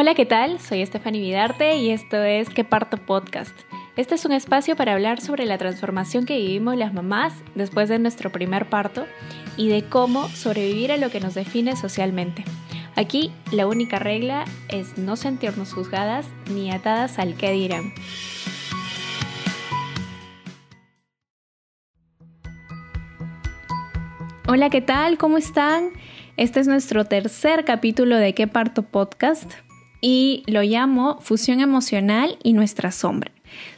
Hola, ¿qué tal? Soy Stephanie Vidarte y esto es Que Parto Podcast. Este es un espacio para hablar sobre la transformación que vivimos las mamás después de nuestro primer parto y de cómo sobrevivir a lo que nos define socialmente. Aquí la única regla es no sentirnos juzgadas ni atadas al que dirán. Hola, ¿qué tal? ¿Cómo están? Este es nuestro tercer capítulo de ¿Qué parto podcast? Y lo llamo Fusión Emocional y Nuestra Sombra.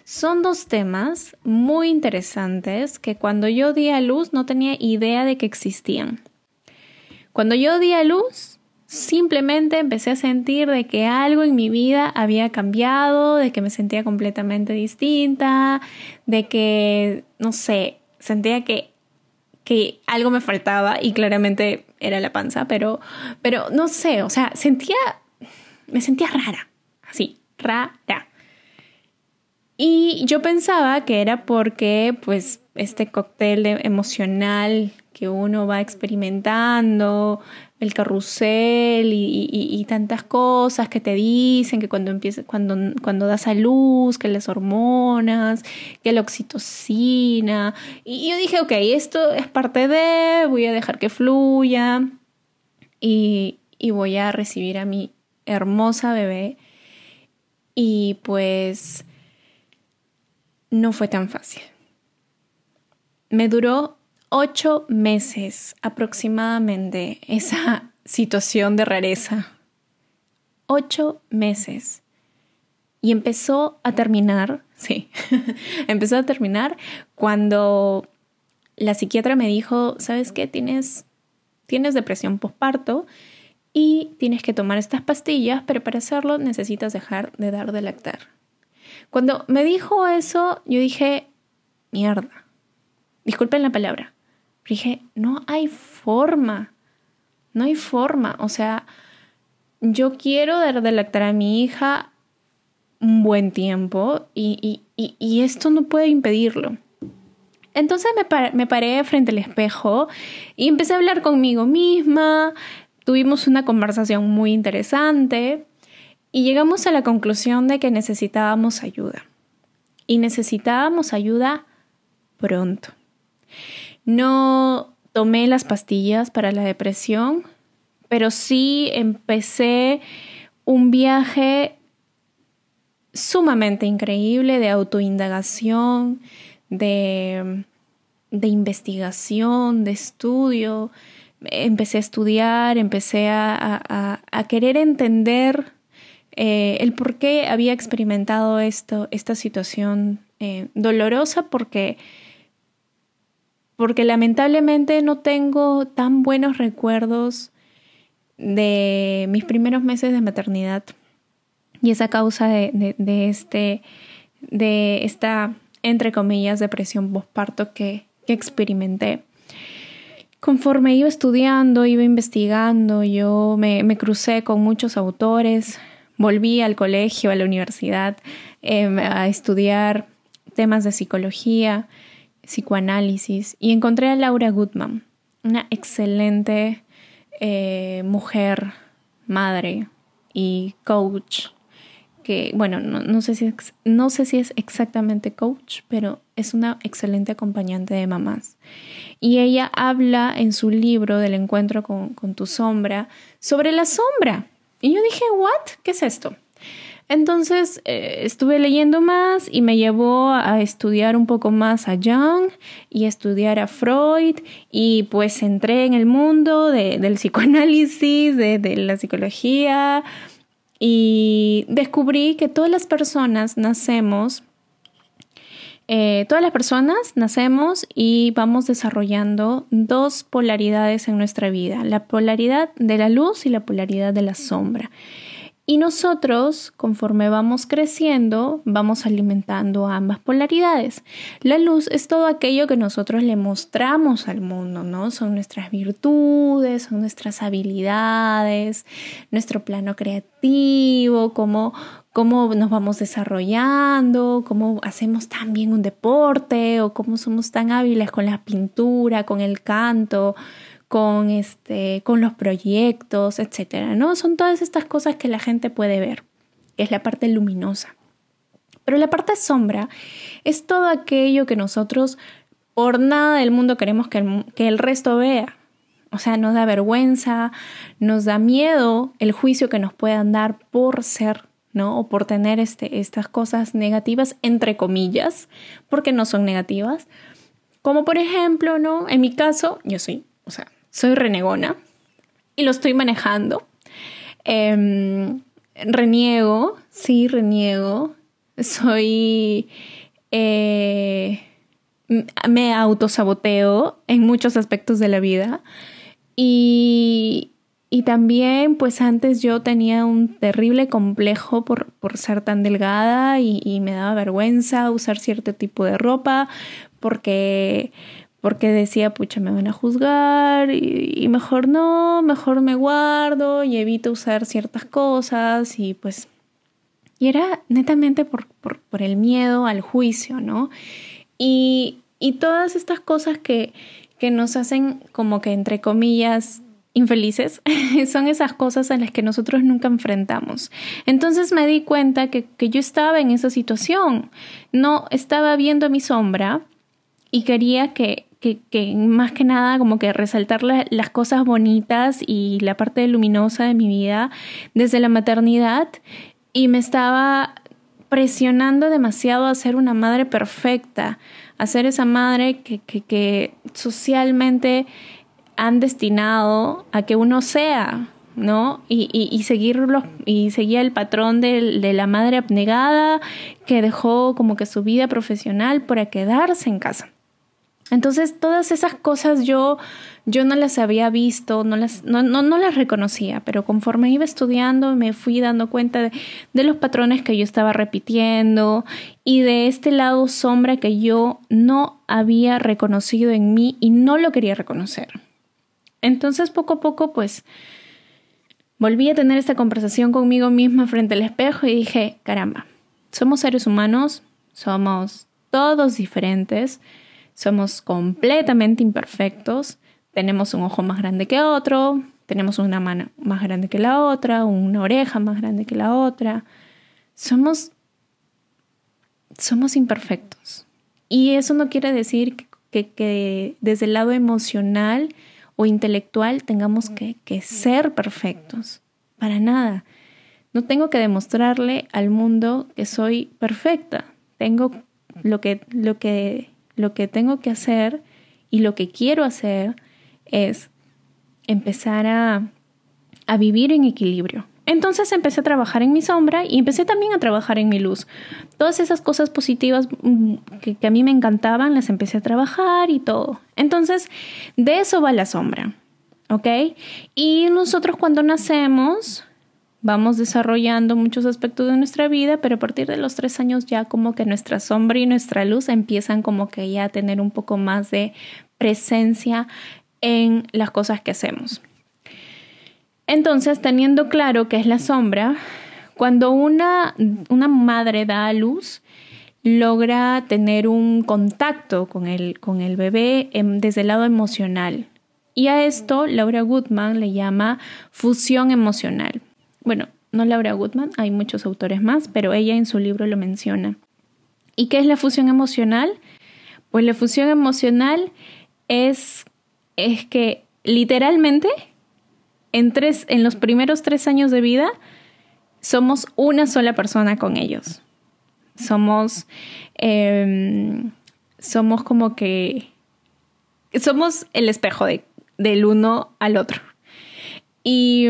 Son dos temas muy interesantes que cuando yo di a luz no tenía idea de que existían. Cuando yo di a luz, simplemente empecé a sentir de que algo en mi vida había cambiado, de que me sentía completamente distinta, de que, no sé, sentía que que algo me faltaba y claramente era la panza, pero, pero no sé, o sea, sentía, me sentía rara, así, rara. Y yo pensaba que era porque, pues, este cóctel emocional que uno va experimentando, el carrusel y, tantas cosas que te dicen que cuando empieza, cuando, cuando das a luz, que las hormonas, que la oxitocina. Y yo dije, ok, esto es parte de, voy a dejar que fluya y, y voy a recibir a mi hermosa bebé. Y pues no fue tan fácil. Me duró ocho meses aproximadamente esa situación de rareza. Ocho meses. Y empezó a terminar, sí, empezó a terminar cuando la psiquiatra me dijo, ¿sabes qué? Tienes, tienes depresión postparto y tienes que tomar estas pastillas, pero para hacerlo necesitas dejar de dar de lactar. Cuando me dijo eso, yo dije, mierda, disculpen la palabra, dije, no hay forma, no hay forma. O sea, yo quiero dar de lactar a mi hija un buen tiempo y, esto no puede impedirlo. Entonces me, me paré frente al espejo y empecé a hablar conmigo misma. Tuvimos una conversación muy interesante y llegamos a la conclusión de que necesitábamos ayuda. Y necesitábamos ayuda pronto. No tomé las pastillas para la depresión, pero sí empecé un viaje sumamente increíble de autoindagación, de, de investigación, de estudio. Empecé a estudiar, empecé a, querer entender eh, el por qué había experimentado esto, esta situación eh, dolorosa, porque porque lamentablemente no tengo tan buenos recuerdos de mis primeros meses de maternidad y esa causa de, este, de esta, entre comillas, depresión postparto que, que experimenté. Conforme iba estudiando, iba investigando, yo me, crucé con muchos autores, volví al colegio, a la universidad, em, a estudiar temas de psicología, psicoanálisis y encontré a Laura Goodman, una excelente eh, mujer, madre y coach, que bueno, no, sé si no sé si es exactamente coach, pero es una excelente acompañante de mamás. Y ella habla en su libro del encuentro con, tu sombra sobre la sombra. Y yo dije, ¿what? ¿Qué es esto? Entonces eh, estuve leyendo más y me llevó a estudiar un poco más a Jung y estudiar a Freud y pues entré en el mundo del psicoanálisis, de, la psicología y descubrí que todas las personas nacemos eh, todas las personas nacemos y vamos desarrollando dos polaridades en nuestra vida, la polaridad de la luz y la polaridad de la sombra. Y nosotros, conforme vamos creciendo, vamos alimentando ambas polaridades. La luz es todo aquello que nosotros le mostramos al mundo, ¿no? Son nuestras virtudes, son nuestras habilidades, nuestro plano creativo, cómo, cómo nos vamos desarrollando, cómo hacemos tan bien un deporte o cómo somos tan hábiles con la pintura, con el canto, con, este, con los proyectos, etcétera, ¿no? Son todas estas cosas que la gente puede ver, es la parte luminosa. Pero la parte sombra es todo aquello que nosotros por nada del mundo queremos que el, que el resto vea. O sea, nos da vergüenza, nos da miedo el juicio que nos puedan dar por ser, ¿no? O por tener este, estas cosas negativas, entre comillas, porque no son negativas. Como por ejemplo, ¿no? En mi caso, yo soy, o sea, soy renegona y lo estoy manejando. Em, reniego, sí, reniego. Soy... Eh, me autosaboteo en muchos aspectos de la vida. Y, y también, pues antes yo tenía un terrible complejo por, por ser tan delgada y, y, me daba vergüenza usar cierto tipo de ropa porque porque decía, pucha, me van a juzgar y, mejor no, mejor me guardo y evito usar ciertas cosas y pues... Y era netamente por, por, el miedo al juicio, ¿no? Y, y todas estas cosas que, que nos hacen como que, entre comillas, infelices, son esas cosas a las que nosotros nunca enfrentamos. Entonces me di cuenta que, que yo estaba en esa situación, no estaba viendo mi sombra y quería que, que, más que nada como que resaltar las cosas bonitas y la parte luminosa de mi vida desde la maternidad y me estaba presionando demasiado a ser una madre perfecta, a ser esa madre que, que, socialmente han destinado a que uno sea, ¿no? Y, y, y, seguirlo, y seguía el patrón de, la madre abnegada que dejó como que su vida profesional para quedarse en casa. Entonces, todas esas cosas yo, yo no las había visto, no las, no, no, no las reconocía, pero conforme iba estudiando me fui dando cuenta de, de, los patrones que yo estaba repitiendo y de este lado sombra que yo no había reconocido en mí y no lo quería reconocer. Entonces, poco a poco, pues, volví a tener esta conversación conmigo misma frente al espejo y dije, caramba, somos seres humanos, somos todos diferentes, somos completamente imperfectos, tenemos un ojo más grande que otro, tenemos una mano más grande que la otra, una oreja más grande que la otra. Somos, somos imperfectos. Y eso no quiere decir que, que, desde el lado emocional o intelectual tengamos que, que ser perfectos. Para nada. No tengo que demostrarle al mundo que soy perfecta. Tengo lo que, lo que lo que tengo que hacer y lo que quiero hacer es empezar a, a vivir en equilibrio. Entonces empecé a trabajar en mi sombra y empecé también a trabajar en mi luz. Todas esas cosas positivas mm, que, que, a mí me encantaban, las empecé a trabajar y todo. Entonces, de eso va la sombra. ¿Ok? Y nosotros cuando nacemos, vamos desarrollando muchos aspectos de nuestra vida, pero a partir de los tres años ya como que nuestra sombra y nuestra luz empiezan como que ya a tener un poco más de presencia en las cosas que hacemos. Entonces, teniendo claro que es la sombra, cuando una, una madre da a luz, logra tener un contacto con el, con el bebé desde el lado emocional. Y a esto Laura Goodman le llama fusión emocional bueno, no Laura Goodman, hay muchos autores más, pero ella en su libro lo menciona. ¿Y qué es la fusión emocional? Pues la fusión emocional es, es que literalmente en, tres, en los primeros tres años de vida somos una sola persona con ellos. Somos, eh, somos como que, somos el espejo de, del uno al otro. Y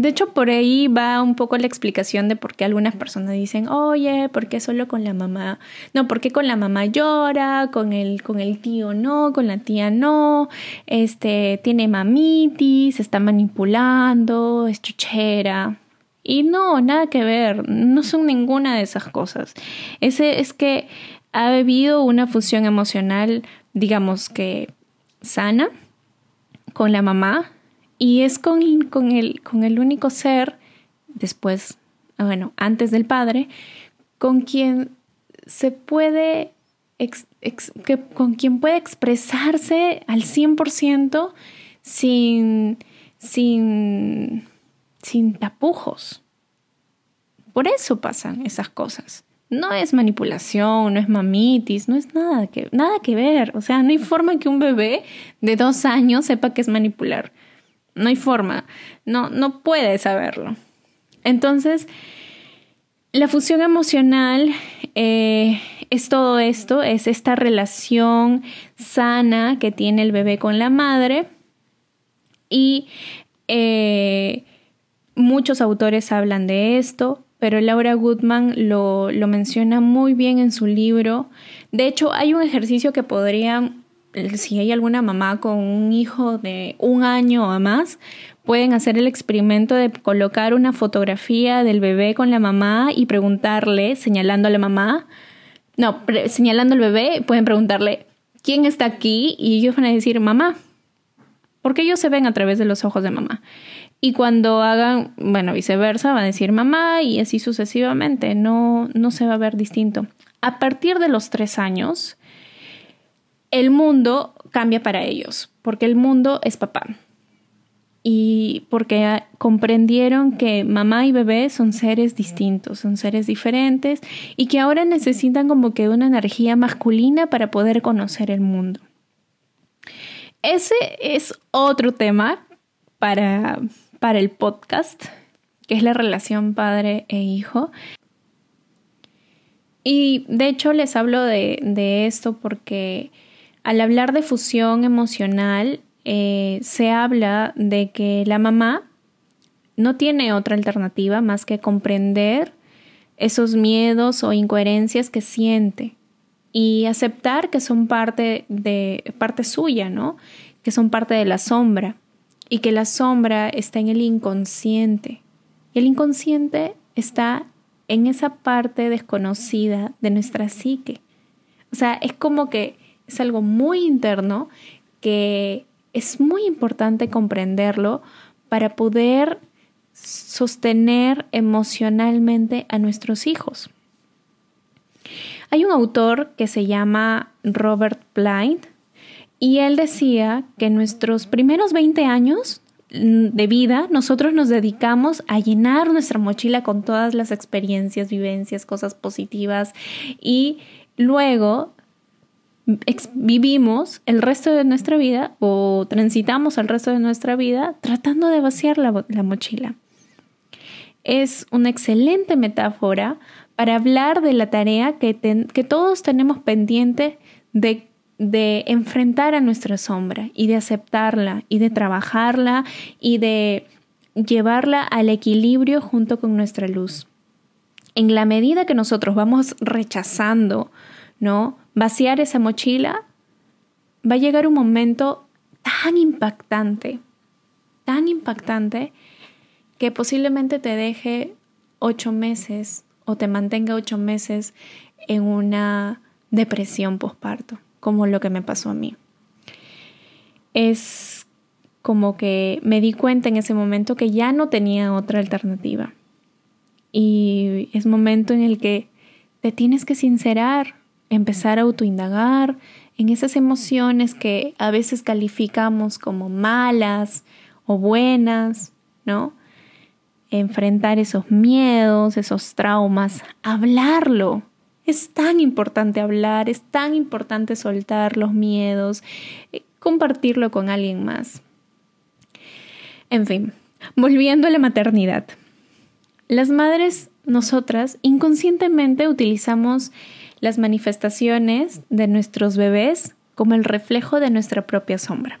de hecho, por ahí va un poco la explicación de por qué algunas personas dicen, oye, ¿por qué solo con la mamá? No, ¿por qué con la mamá llora? Con el, con el tío no, con la tía no, este, tiene mamitis, está manipulando, es chuchera. Y no, nada que ver, no son ninguna de esas cosas. Ese es que ha habido una fusión emocional, digamos que sana, con la mamá, y es con, con, el, con el único ser, después, bueno, antes del Padre, con quien se puede, que, con quien puede expresarse al 100% sin, sin, sin tapujos. Por eso pasan esas cosas. No es manipulación, no es mamitis, no es nada que, nada que ver. O sea, no hay forma que un bebé de dos años sepa que es manipular. No hay forma. No, no puede saberlo. Entonces, la fusión emocional eh, es todo esto, es esta relación sana que tiene el bebé con la madre y eh, muchos autores hablan de esto, pero Laura Goodman lo, lo, menciona muy bien en su libro. De hecho, hay un ejercicio que podrían, si hay alguna mamá con un hijo de un año o más, pueden hacer el experimento de colocar una fotografía del bebé con la mamá y preguntarle, señalando a la mamá, no, señalando al bebé, pueden preguntarle, ¿quién está aquí? Y ellos van a decir, mamá, porque ellos se ven a través de los ojos de mamá. Y cuando hagan, bueno, viceversa, van a decir mamá y así sucesivamente, no, no se va a ver distinto. A partir de los tres años, el mundo cambia para ellos, porque el mundo es papá. Y porque comprendieron que mamá y bebé son seres distintos, son seres diferentes y que ahora necesitan como que una energía masculina para poder conocer el mundo. Ese es otro tema para, para el podcast, que es la relación padre e hijo. Y de hecho les hablo de, de esto porque al hablar de fusión emocional eh, se habla de que la mamá no tiene otra alternativa más que comprender esos miedos o incoherencias que siente y aceptar que son parte de parte suya, ¿no? Que son parte de la sombra y que la sombra está en el inconsciente. Y el inconsciente está en esa parte desconocida de nuestra psique. O sea, es como que es algo muy interno que es muy importante comprenderlo para poder sostener emocionalmente a nuestros hijos. Hay un autor que se llama Robert Blind y él decía que en nuestros primeros 20 años de vida nosotros nos dedicamos a llenar nuestra mochila con todas las experiencias, vivencias, cosas positivas y luego vivimos el resto de nuestra vida o transitamos el resto de nuestra vida tratando de vaciar la, mochila. Es una excelente metáfora para hablar de la tarea que, que todos tenemos pendiente de de enfrentar a nuestra sombra y de aceptarla y de trabajarla y de llevarla al equilibrio junto con nuestra luz. En la medida que nosotros vamos rechazando, ¿no? Vaciar esa mochila, va a llegar un momento tan impactante, tan impactante, que posiblemente te deje ocho meses o te mantenga ocho meses en una depresión postparto como lo que me pasó a mí. Es como que me di cuenta en ese momento que ya no tenía otra alternativa. Y es momento en el que te tienes que sincerar, empezar a autoindagar en esas emociones que a veces calificamos como malas o buenas, ¿no? Enfrentar esos miedos, esos traumas, hablarlo, es tan importante hablar, es tan importante soltar los miedos, eh, compartirlo con alguien más. En fin, volviendo a la maternidad. Las madres, nosotras, inconscientemente utilizamos las manifestaciones de nuestros bebés como el reflejo de nuestra propia sombra,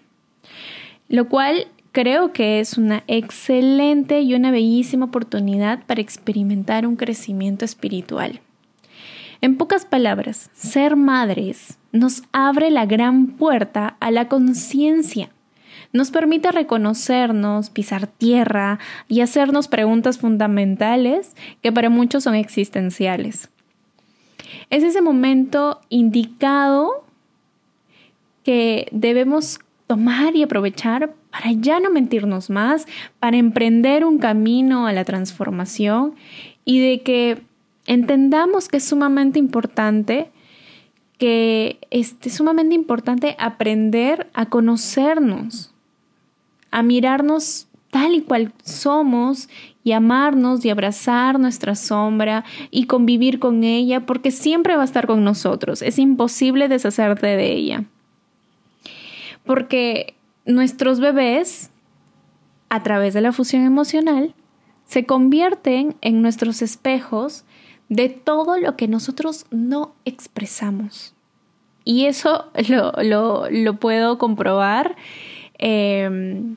lo cual creo que es una excelente y una bellísima oportunidad para experimentar un crecimiento espiritual. En pocas palabras, ser madres nos abre la gran puerta a la conciencia. Nos permite reconocernos, pisar tierra y hacernos preguntas fundamentales que para muchos son existenciales. Es ese momento indicado que debemos tomar y aprovechar para ya no mentirnos más, para emprender un camino a la transformación y de que entendamos que es sumamente importante que es sumamente importante aprender a conocernos, a mirarnos tal y cual somos y amarnos y abrazar nuestra sombra y convivir con ella porque siempre va a estar con nosotros. Es imposible deshacerte de ella. Porque nuestros bebés, a través de la fusión emocional, se convierten en nuestros espejos de todo lo que nosotros no expresamos. Y eso lo, puedo comprobar. Em,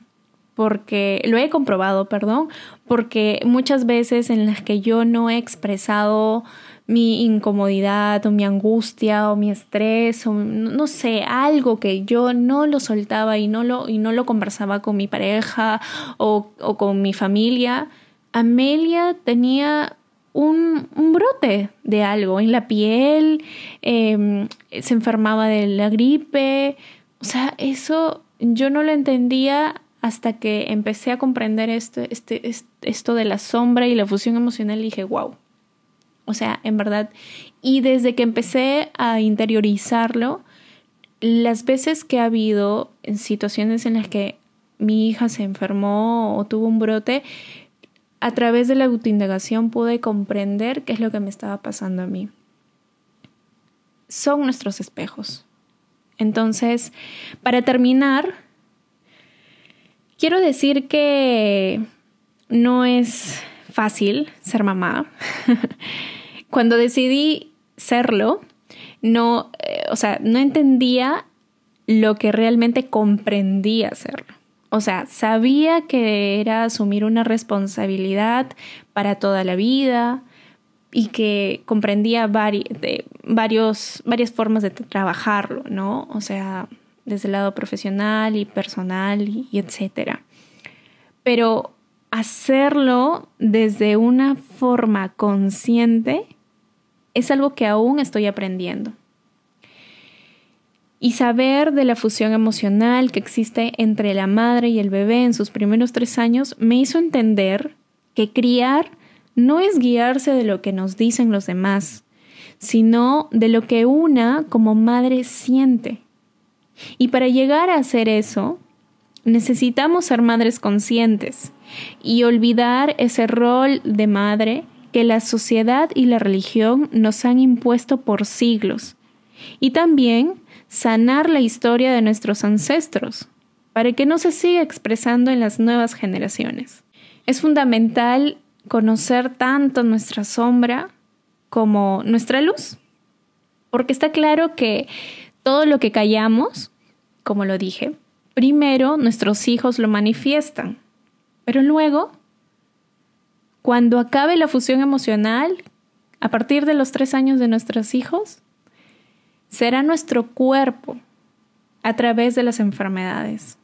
porque lo he comprobado, perdón, porque muchas veces en las que yo no he expresado mi incomodidad o mi angustia o mi estrés o no sé, algo que yo no lo soltaba y no lo, y no lo conversaba con mi pareja o, con mi familia, Amelia tenía un, brote de algo en la piel, em, se enfermaba de la gripe, o sea, eso yo no lo entendía hasta que empecé a comprender esto, este, esto de la sombra y la fusión emocional y dije, wow. O sea, en verdad. Y desde que empecé a interiorizarlo, las veces que ha habido situaciones en las que mi hija se enfermó o tuvo un brote, a través de la autoindagación pude comprender qué es lo que me estaba pasando a mí. Son nuestros espejos. Entonces, para terminar, Quiero decir que no es fácil ser mamá. Cuando decidí serlo, no, eh, o sea, no entendía lo que realmente comprendía serlo. O sea, sabía que era asumir una responsabilidad para toda la vida y que comprendía de varios, varias formas de trabajarlo, ¿no? O sea, desde el lado profesional y personal y, etcétera. Pero hacerlo desde una forma consciente es algo que aún estoy aprendiendo. Y saber de la fusión emocional que existe entre la madre y el bebé en sus primeros tres años me hizo entender que criar no es guiarse de lo que nos dicen los demás, sino de lo que una como madre siente. Y para llegar a hacer eso, necesitamos ser madres conscientes y olvidar ese rol de madre que la sociedad y la religión nos han impuesto por siglos. Y también sanar la historia de nuestros ancestros para que no se siga expresando en las nuevas generaciones. Es fundamental conocer tanto nuestra sombra como nuestra luz, porque está claro que todo lo que callamos, como lo dije, primero nuestros hijos lo manifiestan, pero luego, cuando acabe la fusión emocional, a partir de los tres años de nuestros hijos, será nuestro cuerpo a través de las enfermedades.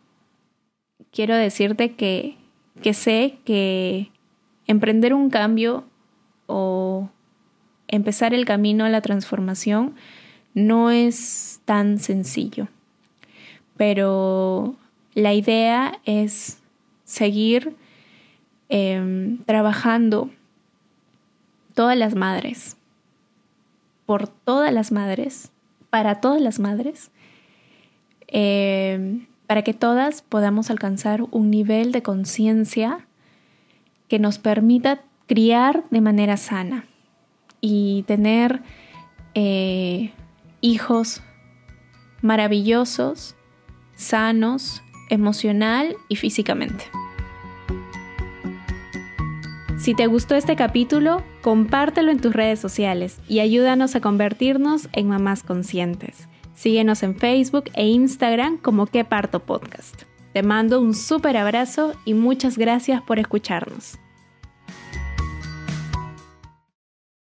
Quiero decirte que, que sé que emprender un cambio o empezar el camino a la transformación no es tan sencillo, pero la idea es seguir em, trabajando todas las madres, por todas las madres, para todas las madres, em, para que todas podamos alcanzar un nivel de conciencia que nos permita criar de manera sana y tener eh, hijos maravillosos, sanos, emocional y físicamente. Si te gustó este capítulo, compártelo en tus redes sociales y ayúdanos a convertirnos en mamás conscientes. Síguenos en Facebook e Instagram como Que Parto Podcast. Te mando un súper abrazo y muchas gracias por escucharnos.